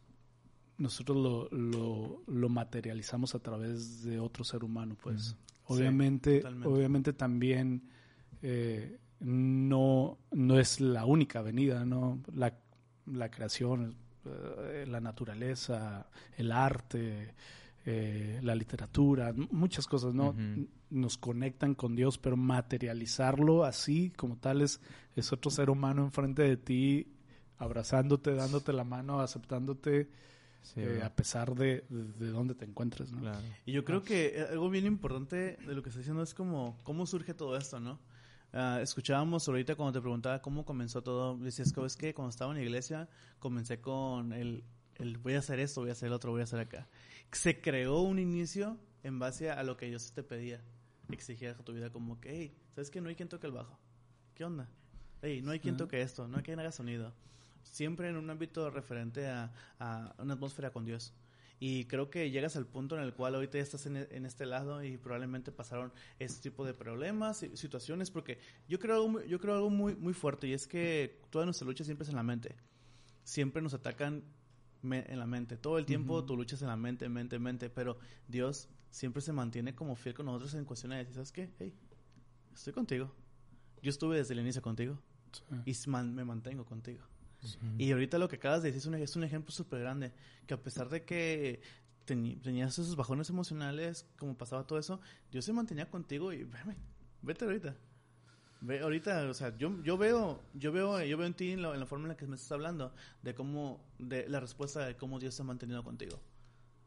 nosotros lo, lo, lo materializamos a través de otro ser humano, pues. Obviamente, obviamente también eh, no, no es la única avenida, ¿no? La, la creación, la naturaleza, el arte, eh, la literatura, muchas cosas, ¿no? Nos conectan con Dios, pero materializarlo así, como tal, es, es otro ser humano enfrente de ti, abrazándote, dándote la mano, aceptándote, Sí, eh, a pesar de, de, de dónde te encuentres, ¿no? Claro. Y yo creo que eh, algo bien importante de lo que está diciendo es como cómo surge todo esto, ¿no? Ah, escuchábamos ahorita cuando te preguntaba cómo comenzó todo, decías que es que cuando estaba en la iglesia comencé con el, el voy a hacer esto, voy a hacer el otro, voy a hacer acá. Se creó un inicio en base a lo que Dios te pedía, exigía a tu vida como que, hey, ¿sabes que no hay quien toque el bajo? ¿Qué onda? Hey, no hay quien toque esto, no hay quien haga sonido. Siempre en un ámbito referente a, a una atmósfera con Dios. Y creo que llegas al punto en el cual ahorita ya estás en, en este lado y probablemente pasaron este tipo de problemas y situaciones, porque yo creo algo, muy- yo creo algo muy, muy fuerte y es que toda nuestra lucha siempre es en la mente. Siempre nos atacan me- en la mente. Todo el tiempo tu lucha es en la mente, mente, mente, pero Dios siempre se mantiene como fiel con nosotros en cuestiones de decir, ¿sabes qué? Hey, estoy contigo. Yo estuve desde el inicio contigo Sí. y man- me mantengo contigo. Y ahorita lo que acabas de decir es un, es un ejemplo súper grande, que a pesar de que tenías esos bajones emocionales, como pasaba todo eso, Dios se mantenía contigo y veme, vete ahorita. Ve ahorita, o sea, yo, yo veo, yo veo, yo veo en ti en la, en la forma en la que me estás hablando, de cómo, de la respuesta de cómo Dios se ha mantenido contigo.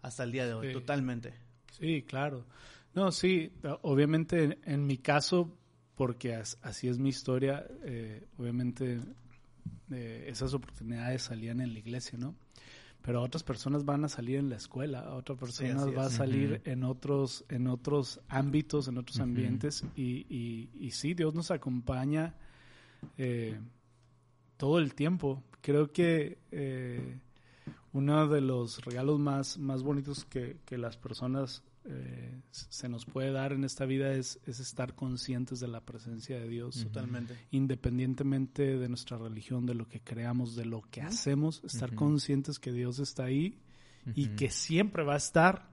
Hasta el día de hoy, Sí. totalmente. Sí, claro. No, sí, obviamente en, en mi caso, porque as- así es mi historia, eh, obviamente eh, esas oportunidades salían en la iglesia, ¿no? Pero otras personas van a salir en la escuela, otras personas así va a salir en otros en otros ámbitos, en otros ambientes y, y, y sí, Dios nos acompaña eh, todo el tiempo. Creo que eh, uno de los regalos más, más bonitos que, que las personas eh, se nos puede dar en esta vida es, es estar conscientes de la presencia de Dios. Totalmente. independientemente de nuestra religión, de lo que creamos, de lo que hacemos, estar conscientes que Dios está ahí y que siempre va a estar.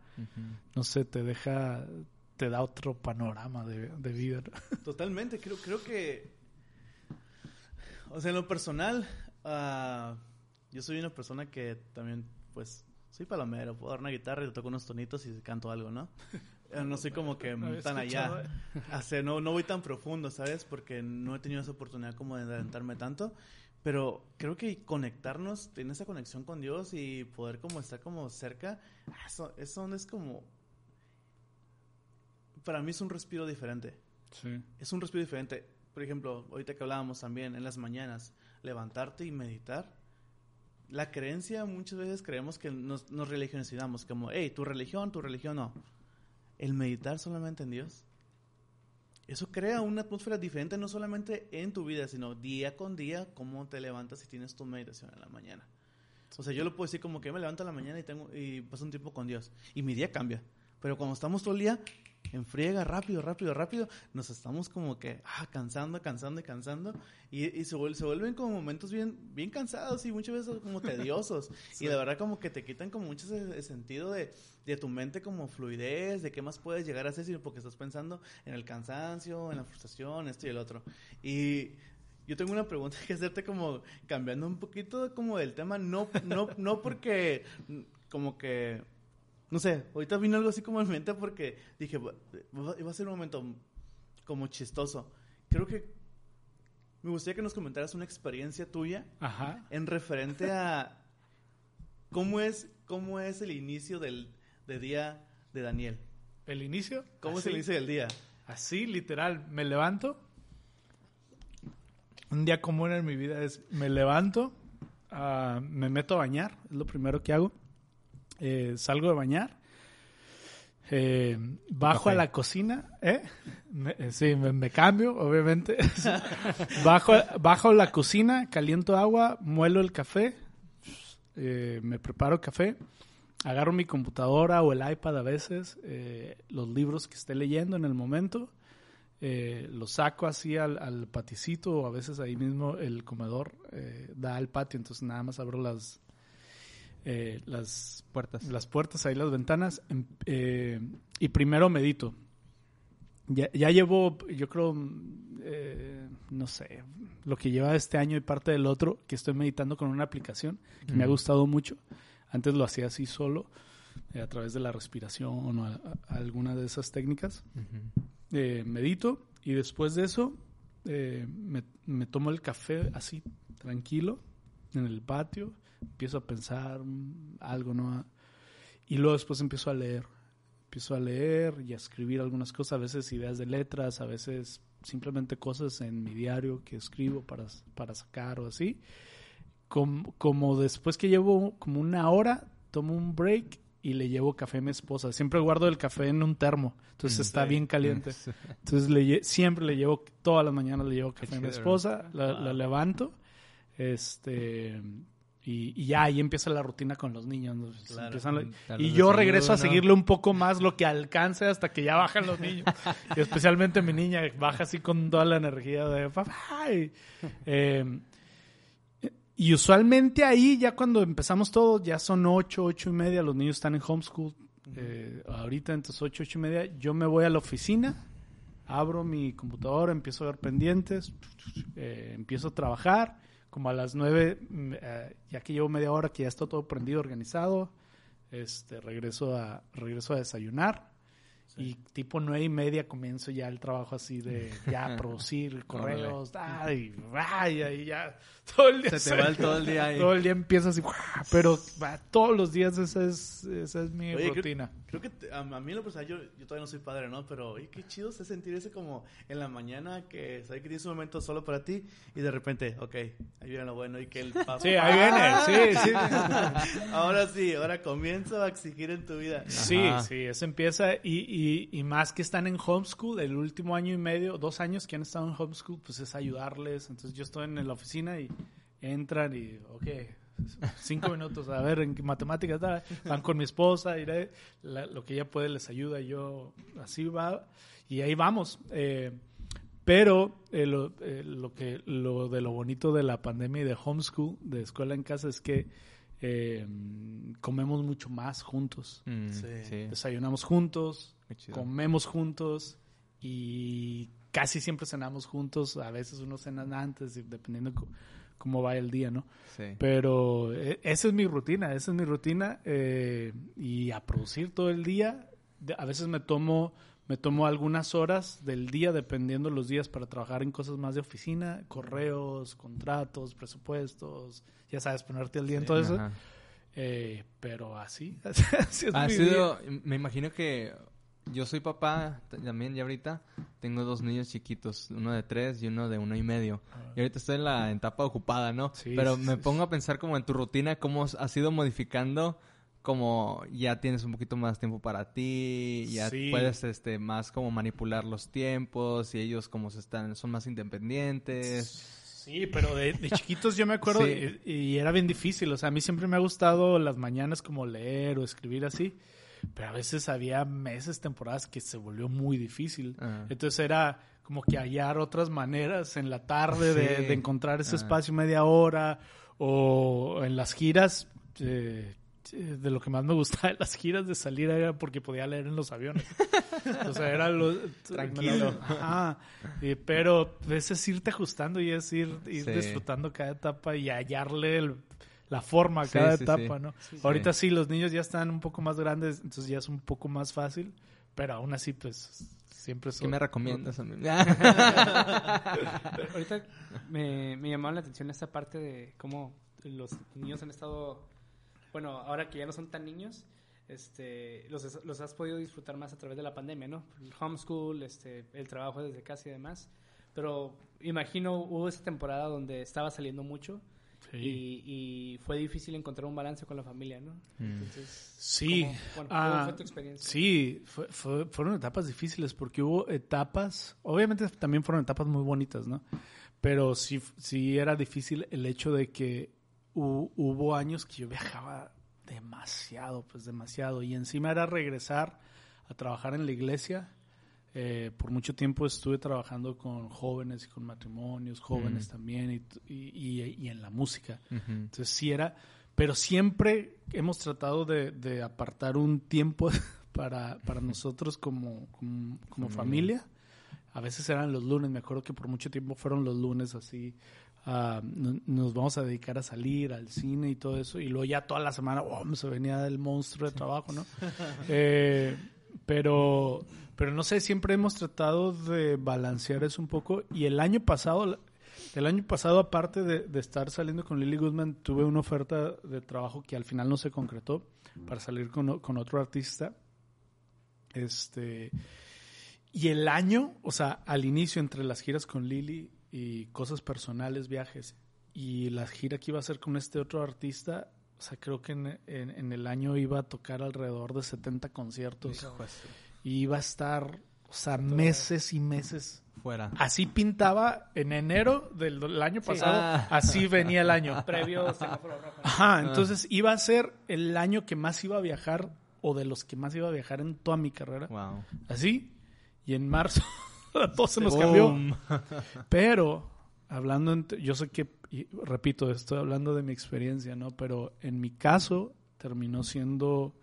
No sé, te deja, te da otro panorama de, de vida. ¿no? Totalmente, creo, creo que, o sea, en lo personal, ah, yo soy una persona que también, pues, soy palomero, puedo dar una guitarra y toco unos tonitos y canto algo, ¿no? Eh, No soy como que tan allá, Hace- no, no voy tan profundo, ¿sabes? Porque no he tenido esa oportunidad como de adelantarme tanto, pero creo que conectarnos, tener esa conexión con Dios y poder como estar como cerca, ah, eso, eso es como, para mí es un respiro diferente Sí. es un respiro diferente. Por ejemplo, ahorita que hablábamos también en las mañanas, levantarte y meditar. La creencia, muchas veces creemos que nos, nos como, hey, tu religión, tu religión, no. El meditar solamente en Dios. Eso crea una atmósfera diferente, no solamente en tu vida, sino día con día, cómo te levantas y tienes tu meditación en la mañana. O sea, yo lo puedo decir como que me levanto en la mañana y, tengo, y paso un tiempo con Dios. Y mi día cambia. Pero cuando estamos todo el día en friega, rápido, rápido, rápido, nos estamos como que ah, cansando, cansando y cansando. Y, y se, vuel- se vuelven como momentos bien, bien cansados y muchas veces como tediosos. Y la verdad como que te quitan como mucho ese, ese sentido de, de tu mente como fluidez, de qué más puedes llegar a hacer, sino porque estás pensando en el cansancio, en la frustración, esto y el otro. Y yo tengo una pregunta que hacerte como cambiando un poquito como del tema, no, no, no porque como que, no sé, ahorita vino algo así como en mente porque dije, va a ser un momento como chistoso. Creo que me gustaría que nos comentaras una experiencia tuya Ajá. en referente a cómo es, cómo es el inicio del de día de Daniel. ¿El inicio? ¿Cómo es Así. el inicio del día? Así, literal, me levanto. Un día común en mi vida es, me levanto, ah, me meto a bañar, es lo primero que hago. Eh, salgo de bañar, eh, bajo a la cocina, ¿eh? Me- eh, sí, me, me cambio, obviamente. bajo, bajo a la cocina, caliento agua, muelo el café, eh, me preparo café, agarro mi computadora o el iPad a veces, los libros que esté leyendo en el momento, eh, los saco así al, al paticito o a veces ahí mismo el comedor eh, da al patio, entonces nada más abro las, eh, las, Puertas. las puertas, ahí las ventanas em- eh, y primero medito. Ya, ya llevo, yo creo, mm, eh, no sé, lo que lleva este año y parte del otro, que estoy meditando con una aplicación que me ha gustado mucho. Antes lo hacía así solo, a través de la respiración o a- a- alguna de esas técnicas. Medito y después de eso me, me tomo el café así, tranquilo, en el patio. Empiezo a pensar mm, algo, ¿no? Y luego después empiezo a leer. Empiezo a leer y a escribir algunas cosas, a veces ideas de letras, a veces simplemente cosas en mi diario que escribo para, para sacar o así. Como, como después que llevo como una hora, tomo un break y le llevo café a mi esposa. Siempre guardo el café en un termo, entonces Mm, está sí. bien caliente. Entonces le siempre le llevo, todas las mañanas le llevo café a mi esposa, la, la levanto, este, y, y ya ahí empieza la rutina con los niños. ¿no? Claro. empiezan la- tal y yo regreso a seguirle un poco más lo que alcance hasta que ya bajan los niños. y especialmente mi niña baja así con toda la energía de papá. y, eh, y usualmente ahí, ya cuando empezamos todo, ya son ocho, ocho y media, los niños están en homeschool. eh, ahorita, entonces ocho, ocho y media, yo me voy a la oficina, abro mi computadora, empiezo a ver pendientes, eh, empiezo a trabajar. Como a las nueve, mm, eh, ya que llevo media hora que ya está todo prendido, organizado, este, regreso a, regreso a desayunar. Y tipo nueve y media comienzo ya el trabajo así de ya producir correos, ay, ay, ya todo el día Se te va el todo el día ahí. todo el día empieza así, pero todos los días esa es, esa es mi Oye, rutina. Creo que a, a mí lo personal, yo, yo todavía no soy padre, ¿no? Pero oye, qué chido es sentir ese como en la mañana que sabes que tienes un momento solo para ti y de repente, ok, ahí viene lo bueno y que el papá... Sí, ahí viene, sí, sí. ahora sí, ahora comienzo a exigir en tu vida. Sí, Ajá. sí, eso empieza y, y, y más que están en homeschool, el último año y medio, dos años que han estado en homeschool, pues es ayudarles. Entonces yo estoy en la oficina y entran y, ok, cinco minutos, a ver, en matemáticas, van con mi esposa, y la- lo que ella puede les ayuda, yo así va, y ahí vamos. Eh, pero eh, eh, lo que lo de lo bonito de la pandemia y de homeschool, de escuela en casa, es que eh, comemos mucho más juntos. Mm, Sí. sí. Desayunamos juntos, comemos juntos y casi siempre cenamos juntos. A veces unos cenan antes, dependiendo cómo va el día, ¿no? Sí. Pero eh, esa es mi rutina, esa es mi rutina. eh, y a producir todo el día. A veces me tomo, me tomo algunas horas del día, dependiendo los días, para trabajar en cosas más de oficina, correos, contratos, presupuestos, ya sabes, ponerte al día en todo eso. Eh, pero así, así es Ha mi sido, me imagino que yo soy papá también ya ahorita. Tengo dos niños chiquitos, uno de tres y uno de uno y medio. Y ahorita estoy en la etapa ocupada, ¿no? Sí, Pero me pongo a pensar como en tu rutina, cómo has ido modificando, como ya tienes un poquito más tiempo para ti, ya Sí. puedes este más como manipular los tiempos y ellos como se están son más independientes. Sí, pero de, de chiquitos yo me acuerdo Sí. y, y era bien difícil. O sea, a mí siempre me ha gustado las mañanas como leer o escribir así. Pero a veces había meses, temporadas que se volvió muy difícil. Ah. Entonces era como que hallar otras maneras en la tarde de, Sí. de encontrar ese Ah. espacio media hora o en las giras. eh, de lo que más me gustaba de las giras de salir era porque podía leer en los aviones. o sea, era lo... Tranquilo. Ajá. Y- pero pues, es irte ajustando y es ir, ir Sí. disfrutando cada etapa y hallarle el- la forma a cada sí, etapa, sí. ¿no? Sí. Ahorita sí, los niños ya están un poco más grandes, entonces ya es un poco más fácil, pero aún así, pues, siempre ¿Qué son... me recomiendas a mí? Ahorita me, me llamaba la atención esta parte de cómo los niños han estado, bueno, ahora que ya no son tan niños, este, los, has- los has podido disfrutar más a través de la pandemia, ¿no? El homeschool, este, el trabajo desde casa y demás. Pero imagino hubo esa temporada donde estaba saliendo mucho Sí. y, y fue difícil encontrar un balance con la familia, ¿no? Mm. Entonces, Sí. ¿cómo, bueno, Ah, ¿cómo fue tu experiencia? Sí, fue- fue- fueron etapas difíciles porque hubo etapas, obviamente también fueron etapas muy bonitas, ¿no? Pero sí, sí era difícil el hecho de que hu- hubo años que yo viajaba demasiado, pues demasiado. Y encima era regresar a trabajar en la iglesia. Eh, por mucho tiempo estuve trabajando con jóvenes y con matrimonios, jóvenes Mm. también, y, y- en la música. Entonces sí era, pero siempre hemos tratado de, de apartar un tiempo para, para nosotros como, como, como familia. A veces eran los lunes, me acuerdo que por mucho tiempo fueron los lunes así. No- nos vamos a dedicar a salir al cine y todo eso. Y luego ya toda la semana, oh, se venía el monstruo de trabajo, ¿no? Eh, pero, pero no sé, siempre hemos tratado de balancear eso un poco. Y el año pasado, el año pasado, aparte de, de estar saliendo con Lily Goodman, tuve una oferta de trabajo que al final no se concretó para salir con, con otro artista. Este. Y el año, o sea, al inicio entre las giras con Lily y cosas personales, viajes, y la gira que iba a hacer con este otro artista, o sea, creo que en, en- en el año iba a tocar alrededor de 70 conciertos. Y iba a estar, o sea, meses y meses. Fuera. Así pintaba en enero del, del año pasado, Ah. así venía el año. Previo semáforo rojo. Ajá, entonces iba a ser el año que más iba a viajar o de los que más iba a viajar en toda mi carrera. Wow. Así. Y en marzo todo se nos cambió. Pero, hablando, yo sé que, y repito, estoy hablando de mi experiencia, ¿no? Pero en mi caso terminó siendo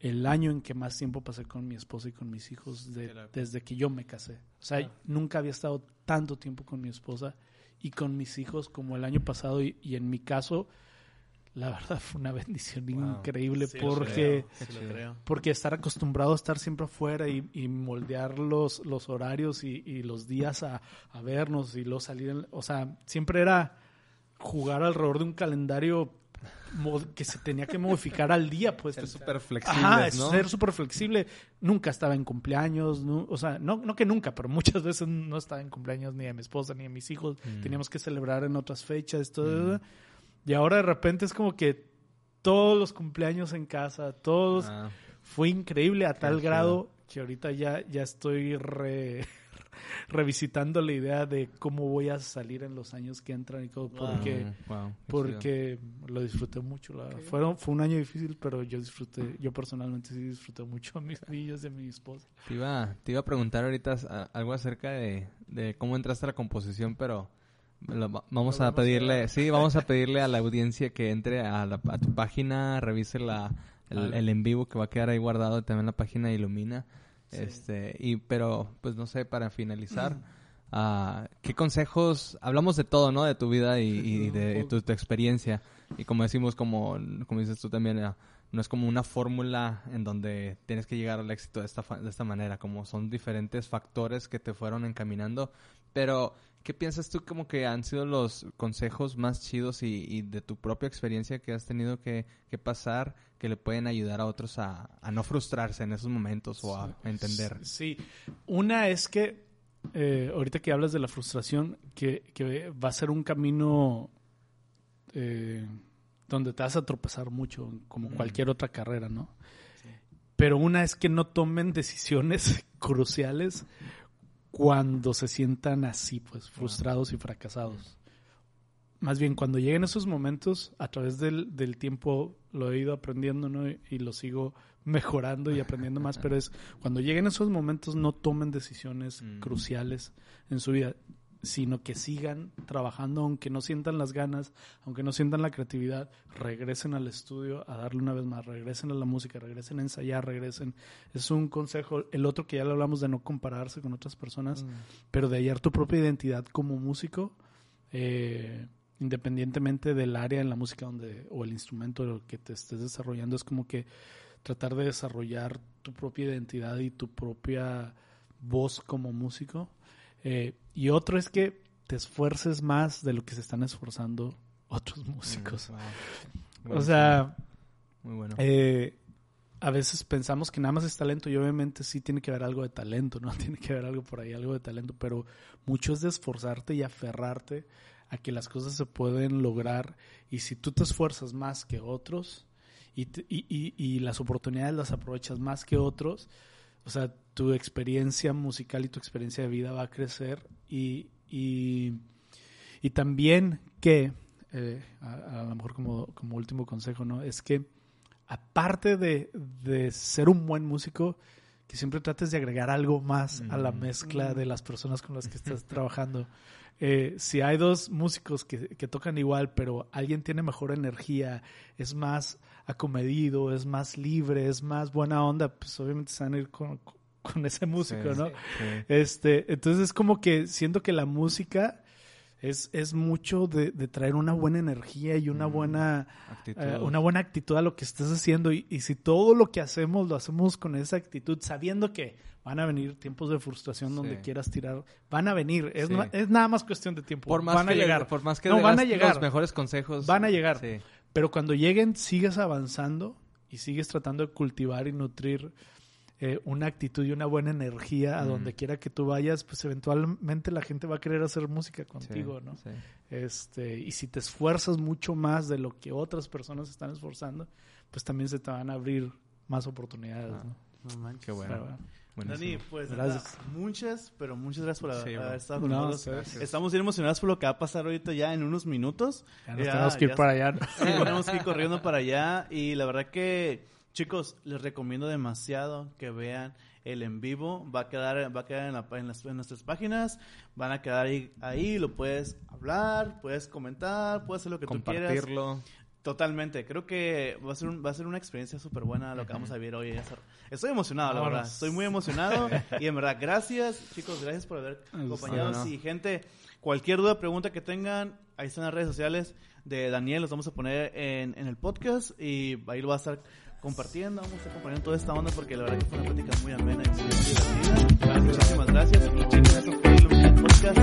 el año en que más tiempo pasé con mi esposa y con mis hijos de- desde que yo me casé. O sea, nunca había estado tanto tiempo con mi esposa y con mis hijos como el año pasado. Y, y en mi caso, la verdad fue una bendición Wow. increíble Sí, porque... creo. Porque estar acostumbrado a estar siempre afuera y, y moldear los, los horarios y, y los días a, a vernos y luego salir, en- o sea, siempre era jugar alrededor de un calendario que se tenía que modificar al día, pues. Ser súper flexibles, Ajá, ¿no? ser súper flexible. Nunca estaba en cumpleaños, nu- o sea, no, no que nunca, pero muchas veces no estaba en cumpleaños ni de mi esposa ni de mis hijos. Mm. Teníamos que celebrar en otras fechas, todo. Y ahora de repente es como que todos los cumpleaños en casa, todos Ah, fue increíble a tal chido. grado que ahorita ya, ya estoy re- revisitando la idea de cómo voy a salir en los años que entran y todo, porque, wow, porque lo disfruté mucho. La. Fueron, fue un año difícil, pero yo disfruté, yo personalmente sí disfruté mucho a mis niños y a mi esposa. Te iba, te iba a preguntar ahorita algo acerca de, de cómo entraste a la composición, pero vamos a pedirle, sí, vamos a pedirle a la audiencia que entre a, la- a tu página, revise la, el, el en vivo que va a quedar ahí guardado también la página de Ilumina. Este, y pero pues no sé, para finalizar, ah, ¿qué consejos? Hablamos de todo, ¿no? De tu vida y, y de tu, tu experiencia. Y como decimos, como, como dices tú también, ah, no es como una fórmula en donde tienes que llegar al éxito de esta, de esta manera, como son diferentes factores que te fueron encaminando. Pero, ¿qué piensas tú como que han sido los consejos más chidos y, y de tu propia experiencia que has tenido que, que pasar que le pueden ayudar a otros a, a no frustrarse en esos momentos o a, entender? Sí, una es que, eh, ahorita que hablas de la frustración, que, que va a ser un camino eh, donde te vas a tropezar mucho, como cualquier otra carrera, ¿no? Pero una es que no tomen decisiones cruciales cuando se sientan así, pues, frustrados y fracasados. Más bien, cuando lleguen esos momentos, a través del, del tiempo lo he ido aprendiendo, ¿no? Y, y lo sigo mejorando y aprendiendo más, pero es cuando lleguen esos momentos no tomen decisiones Mm. cruciales en su vida. Sino que sigan trabajando aunque no sientan las ganas, aunque no sientan la creatividad, regresen al estudio a darle una vez más, regresen a la música, regresen a ensayar, regresen. Es un consejo. El otro que ya le hablamos de no compararse con otras personas, Mm. pero de hallar tu propia identidad como músico, eh, independientemente del área en la música donde o el instrumento que te estés desarrollando, es como que tratar de desarrollar tu propia identidad y tu propia voz como músico. Eh, y otro es que te esfuerces más de lo que se están esforzando otros músicos. Mm, wow. O sea, Muy bueno. eh, a veces pensamos que nada más es talento y obviamente sí tiene que haber algo de talento, ¿no? Tiene que haber algo por ahí, algo de talento, pero mucho es de esforzarte y aferrarte a que las cosas se pueden lograr y si tú te esfuerzas más que otros y, te- y, y- y las oportunidades las aprovechas más que otros, o sea, tu experiencia musical y tu experiencia de vida va a crecer y, y, y también que, eh, a, a lo mejor como, como último consejo, ¿no? Es que aparte de, de ser un buen músico, que siempre trates de agregar algo más a la Mm. mezcla de las personas con las que estás trabajando. Eh, si hay dos músicos que, que tocan igual, pero alguien tiene mejor energía, es más acomedido, es más libre, es más buena onda, pues obviamente se van a ir con, con ese músico, Sí, ¿no? sí. Este, entonces es como que siento que la música es, es mucho de, de traer una buena energía y una Mm. buena Actitud. eh, una buena actitud a lo que estés haciendo y, y si todo lo que hacemos lo hacemos con esa actitud, sabiendo que van a venir tiempos de frustración donde quieras tirar, van a venir, es, Sí. es nada más cuestión de tiempo, por más van que a le- llegar, por más que No, van a llegar. los mejores consejos. Van a llegar. Sí. Pero cuando lleguen sigues avanzando y sigues tratando de cultivar y nutrir eh, una actitud y una buena energía a Mm. donde quiera que tú vayas, pues eventualmente la gente va a querer hacer música Sí, contigo, ¿no? sí. Este, y si te esfuerzas mucho más de lo que otras personas están esforzando, pues también se te van a abrir más oportunidades, Ah, ¿no? No manches. Qué bueno. Pero bueno. Buenísimo. Dani, pues Gracias. nada, muchas, pero muchas gracias por haber, Sí, haber estado con No, nosotros. Estamos bien emocionados por lo que va a pasar ahorita ya en unos minutos. Ya nos Ya, tenemos que ir ya para allá. tenemos que ir corriendo para allá y la verdad que chicos les recomiendo demasiado que vean el en vivo va a quedar va a quedar en, la- en las- en nuestras páginas van a quedar ahí, ahí lo puedes hablar puedes comentar puedes hacer lo que tú quieras Compartirlo. Totalmente, creo que va a ser, un, va a ser una experiencia súper buena lo que vamos a vivir hoy. Estoy emocionado, la verdad, estoy muy emocionado y en verdad, gracias chicos, gracias por haber acompañado. Y gente, cualquier duda, pregunta que tengan, ahí están las redes sociales de Daniel, los vamos a poner en, el podcast y ahí lo va a estar compartiendo, vamos a estar compartiendo toda esta onda porque la verdad que fue una plática muy amena y muy divertida. Muchísimas gracias. Y chicos, podcast.